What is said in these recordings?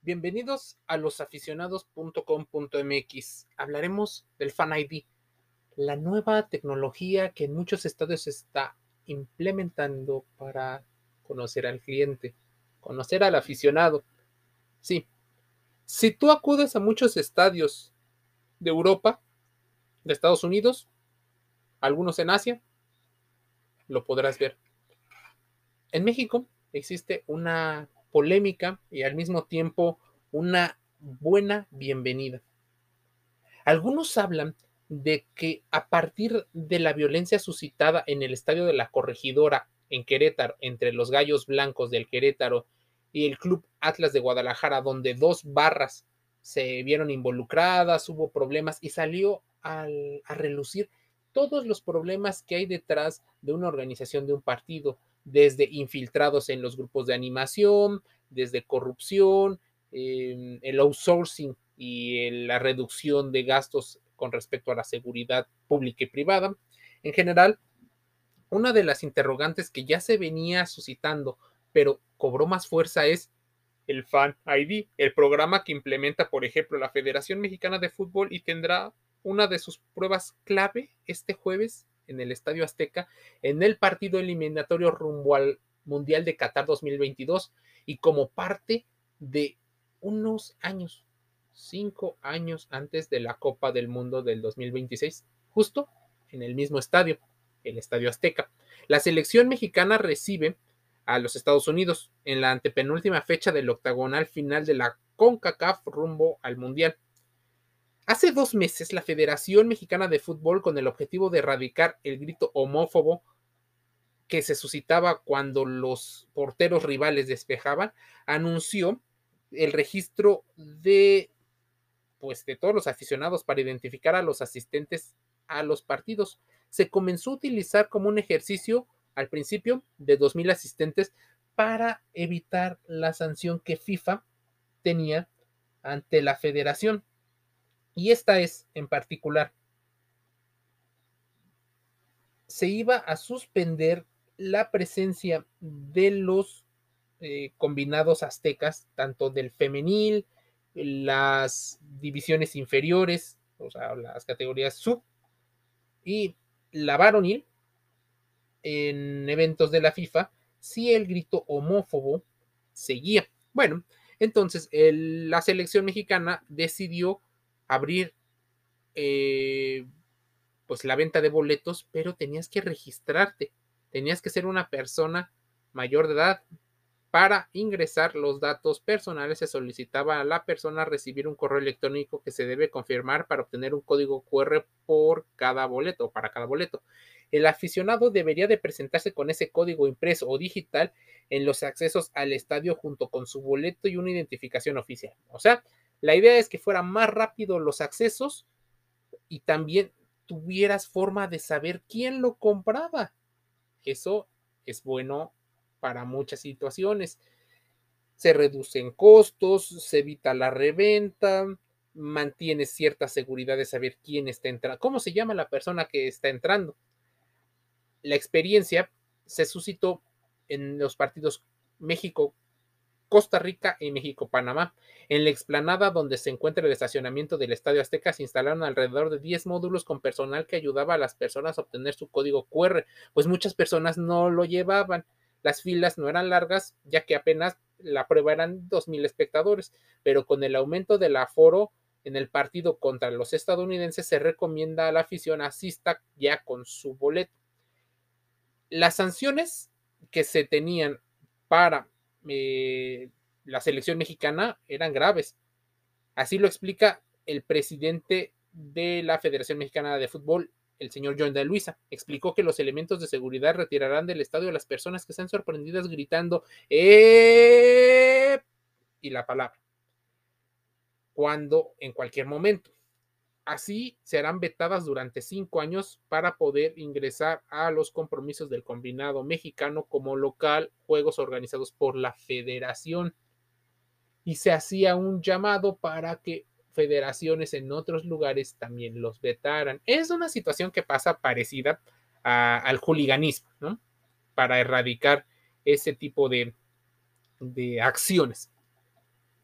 Bienvenidos a losaficionados.com.mx. Hablaremos del Fan ID, la nueva tecnología que en muchos estadios se está implementando para conocer al cliente, conocer al aficionado. Sí, si tú acudes a muchos estadios de Europa, de Estados Unidos, algunos en Asia, lo podrás ver. En México existe una polémica y al mismo tiempo una buena bienvenida. Algunos hablan de que a partir de la violencia suscitada en el estadio de la Corregidora en Querétaro entre los Gallos Blancos del Querétaro y el Club Atlas de Guadalajara, donde dos barras se vieron involucradas, hubo problemas y salió a relucir todos los problemas que hay detrás de una organización de un partido, desde infiltrados en los grupos de animación, desde corrupción, em, el outsourcing y la reducción de gastos con respecto a la seguridad pública y privada. En general, una de las interrogantes que ya se venía suscitando, pero cobró más fuerza es el Fan ID, el programa que implementa, por ejemplo, la Federación Mexicana de Fútbol y tendrá una de sus pruebas clave este jueves en el Estadio Azteca en el partido eliminatorio rumbo al Mundial de Qatar 2022 y como parte de unos años, cinco años antes de la Copa del Mundo del 2026, justo en el mismo estadio, el Estadio Azteca. La selección mexicana recibe a los Estados Unidos en la antepenúltima fecha del octagonal final de la CONCACAF rumbo al Mundial. Hace dos meses, la Federación Mexicana de Fútbol, con el objetivo de erradicar el grito homófobo que se suscitaba cuando los porteros rivales despejaban, anunció el registro de pues de todos los aficionados para identificar a los asistentes a los partidos. Se comenzó a utilizar como un ejercicio al principio de 2.000 asistentes para evitar la sanción que FIFA tenía ante la federación. Y esta es en particular. Se iba a suspender la presencia de los eh, combinados aztecas, tanto del femenil, las divisiones inferiores, o sea, las categorías sub, y la varonil en eventos de la FIFA, si el grito homófobo seguía. Bueno, entonces la selección mexicana decidió abrir eh, pues la venta de boletos, pero tenías que registrarte, tenías que ser una persona mayor de edad. Para ingresar los datos personales se solicitaba a la persona recibir un correo electrónico que se debe confirmar para obtener un código QR por cada boleto, para cada boleto. El aficionado debería de presentarse con ese código impreso o digital en los accesos al estadio junto con su boleto y una identificación oficial. O sea, la idea es que fueran más rápido los accesos y también tuvieras forma de saber quién lo compraba. Eso es bueno para muchas situaciones. Se reducen costos, se evita la reventa, mantiene cierta seguridad de saber quién está entrando, cómo se llama la persona que está entrando. La experiencia se suscitó en los partidos México Costa Rica y México-Panamá. En la explanada donde se encuentra el estacionamiento del Estadio Azteca se instalaron alrededor de 10 módulos con personal que ayudaba a las personas a obtener su código QR, pues muchas personas no lo llevaban. Las filas no eran largas, ya que apenas la prueba eran 2.000 espectadores, pero con el aumento del aforo en el partido contra los estadounidenses se recomienda a la afición asista ya con su boleto. Las sanciones que se tenían para la selección mexicana eran graves. Así lo explica el presidente de la Federación Mexicana de Fútbol, el señor John de Luisa. Explicó que los elementos de seguridad retirarán del estadio a las personas que sean sorprendidas gritando ¡Eh! y la palabra. Cuando en cualquier momento. Así serán vetadas durante cinco años para poder ingresar a los compromisos del combinado mexicano como local, juegos organizados por la federación. Y se hacía un llamado para que federaciones en otros lugares también los vetaran. Es una situación que pasa parecida al juliganismo, ¿no? Para erradicar ese tipo de acciones.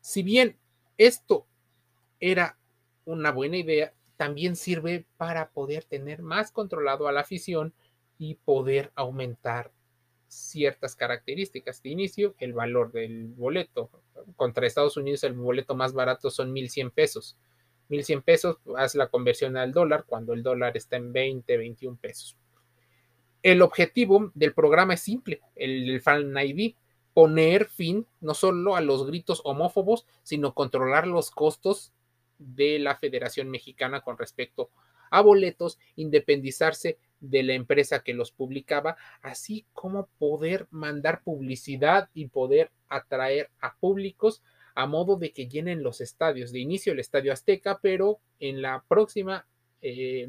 Si bien esto era una buena idea, también sirve para poder tener más controlado a la afición y poder aumentar ciertas características. De inicio, el valor del boleto. Contra Estados Unidos, el boleto más barato son 1.100 pesos. 1.100 pesos, haz la conversión al dólar cuando el dólar está en 20, 21 pesos. El objetivo del programa es simple, el Fan ID, poner fin no solo a los gritos homófobos, sino controlar los costos de la Federación Mexicana con respecto a boletos, independizarse de la empresa que los publicaba, así como poder mandar publicidad y poder atraer a públicos a modo de que llenen los estadios. De inicio el Estadio Azteca, pero en la próxima, eh,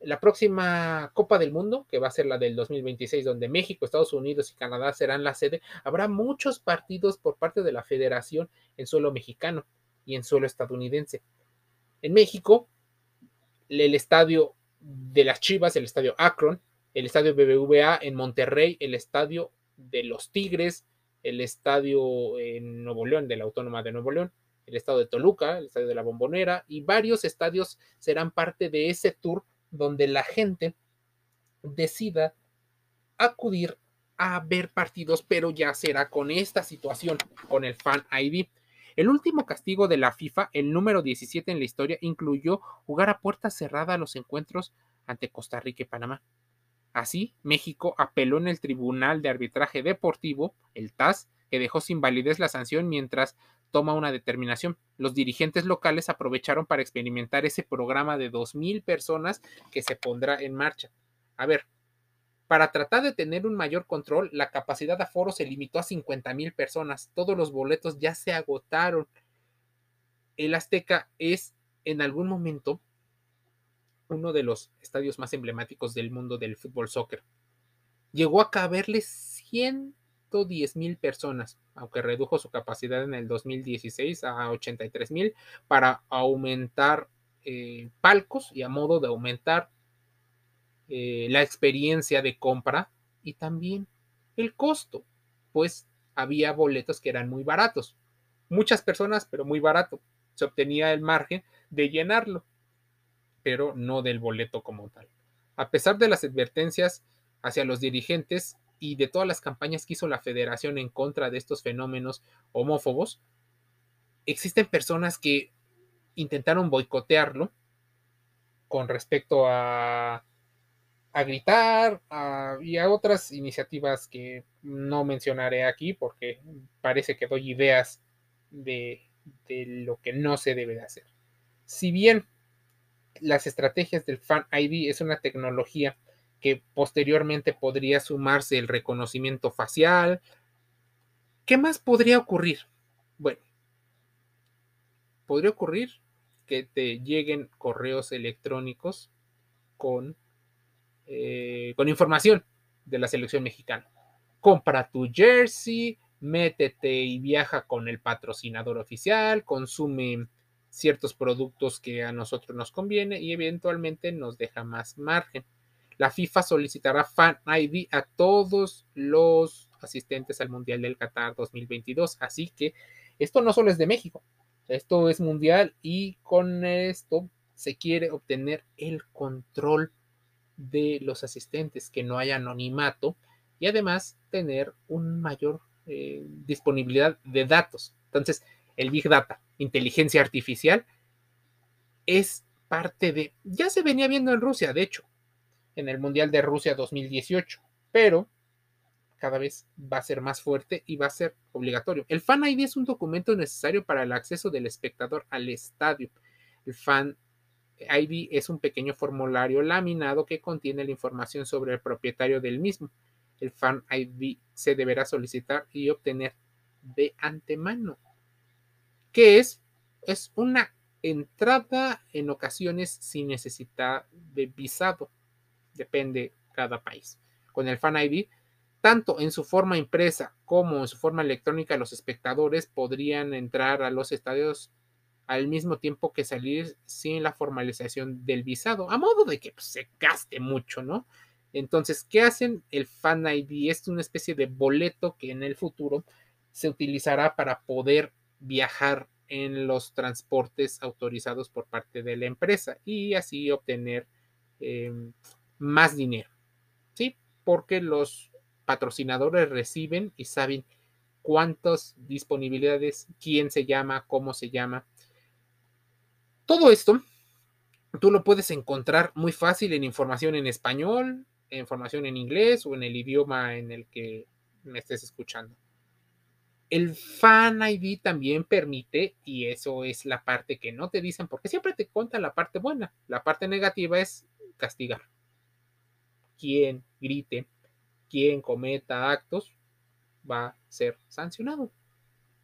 la próxima Copa del Mundo, que va a ser la del 2026, donde México, Estados Unidos y Canadá serán la sede, habrá muchos partidos por parte de la federación en suelo mexicano y en suelo estadounidense. En México, el estadio de las Chivas, el estadio Akron, el estadio BBVA en Monterrey, el estadio de los Tigres, el estadio en Nuevo León, de la Autónoma de Nuevo León, el estadio de Toluca, el estadio de la Bombonera y varios estadios serán parte de ese tour donde la gente decida acudir a ver partidos, pero ya será con esta situación, con el Fan ID. El último castigo de la FIFA, el número 17 en la historia, incluyó jugar a puerta cerrada los encuentros ante Costa Rica y Panamá. Así, México apeló en el Tribunal de Arbitraje Deportivo, el TAS, que dejó sin validez la sanción mientras toma una determinación. Los dirigentes locales aprovecharon para experimentar ese programa de 2.000 personas que se pondrá en marcha. A ver, para tratar de tener un mayor control, la capacidad de aforo se limitó a 50 mil personas. Todos los boletos ya se agotaron. El Azteca es en algún momento uno de los estadios más emblemáticos del mundo del fútbol soccer. Llegó a caberle 110 mil personas, aunque redujo su capacidad en el 2016 a 83 mil para aumentar eh, palcos y a modo de aumentar eh, la experiencia de compra y también el costo, pues había boletos que eran muy baratos. Muchas personas, pero muy barato. Se obtenía el margen de llenarlo, pero no del boleto como tal. A pesar de las advertencias hacia los dirigentes y de todas las campañas que hizo la federación en contra de estos fenómenos homófobos, existen personas que intentaron boicotearlo con respecto a a gritar y a otras iniciativas que no mencionaré aquí porque parece que doy ideas de, de lo que no se debe de hacer. Si bien las estrategias del Fan ID es una tecnología que posteriormente podría sumarse el reconocimiento facial, ¿qué más podría ocurrir? Bueno, podría ocurrir que te lleguen correos electrónicos con eh, con información de la selección mexicana. Compra tu jersey, métete y viaja con el patrocinador oficial, consume ciertos productos que a nosotros nos conviene y eventualmente nos deja más margen. La FIFA solicitará Fan ID a todos los asistentes al Mundial del Qatar 2022, así que esto no solo es de México, esto es mundial y con esto se quiere obtener el control de los asistentes, que no haya anonimato y además tener una mayor eh, disponibilidad de datos. Entonces, el Big Data, inteligencia artificial, es parte de, ya se venía viendo en Rusia, de hecho, en el Mundial de Rusia 2018, pero cada vez va a ser más fuerte y va a ser obligatorio. El Fan ID es un documento necesario para el acceso del espectador al estadio. El Fan ID es un pequeño formulario laminado que contiene la información sobre el propietario del mismo. El Fan ID se deberá solicitar y obtener de antemano. ¿Qué es? Es una entrada en ocasiones sin necesidad de visado. Depende cada país. Con el Fan ID, tanto en su forma impresa como en su forma electrónica, los espectadores podrían entrar a los estadios al mismo tiempo que salir sin la formalización del visado, a modo de que pues, se gaste mucho, ¿no? Entonces, ¿qué hacen? El Fan ID es una especie de boleto que en el futuro se utilizará para poder viajar en los transportes autorizados por parte de la empresa y así obtener em, más dinero. ¿Sí? Porque los patrocinadores reciben y saben cuántas disponibilidades, quién se llama, cómo se llama. Todo esto tú lo puedes encontrar muy fácil en información en español, en información en inglés o en el idioma en el que me estés escuchando. El Fan ID también permite, y eso es la parte que no te dicen, porque siempre te cuentan la parte buena. La parte negativa es castigar. Quien grite, quien cometa actos, va a ser sancionado.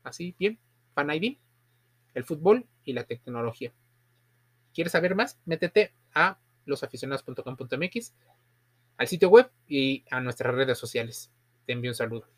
Así, bien, Fan ID, el fútbol y la tecnología. ¿Quieres saber más? Métete a losaficionados.com.mx, al sitio web y a nuestras redes sociales. Te envío un saludo.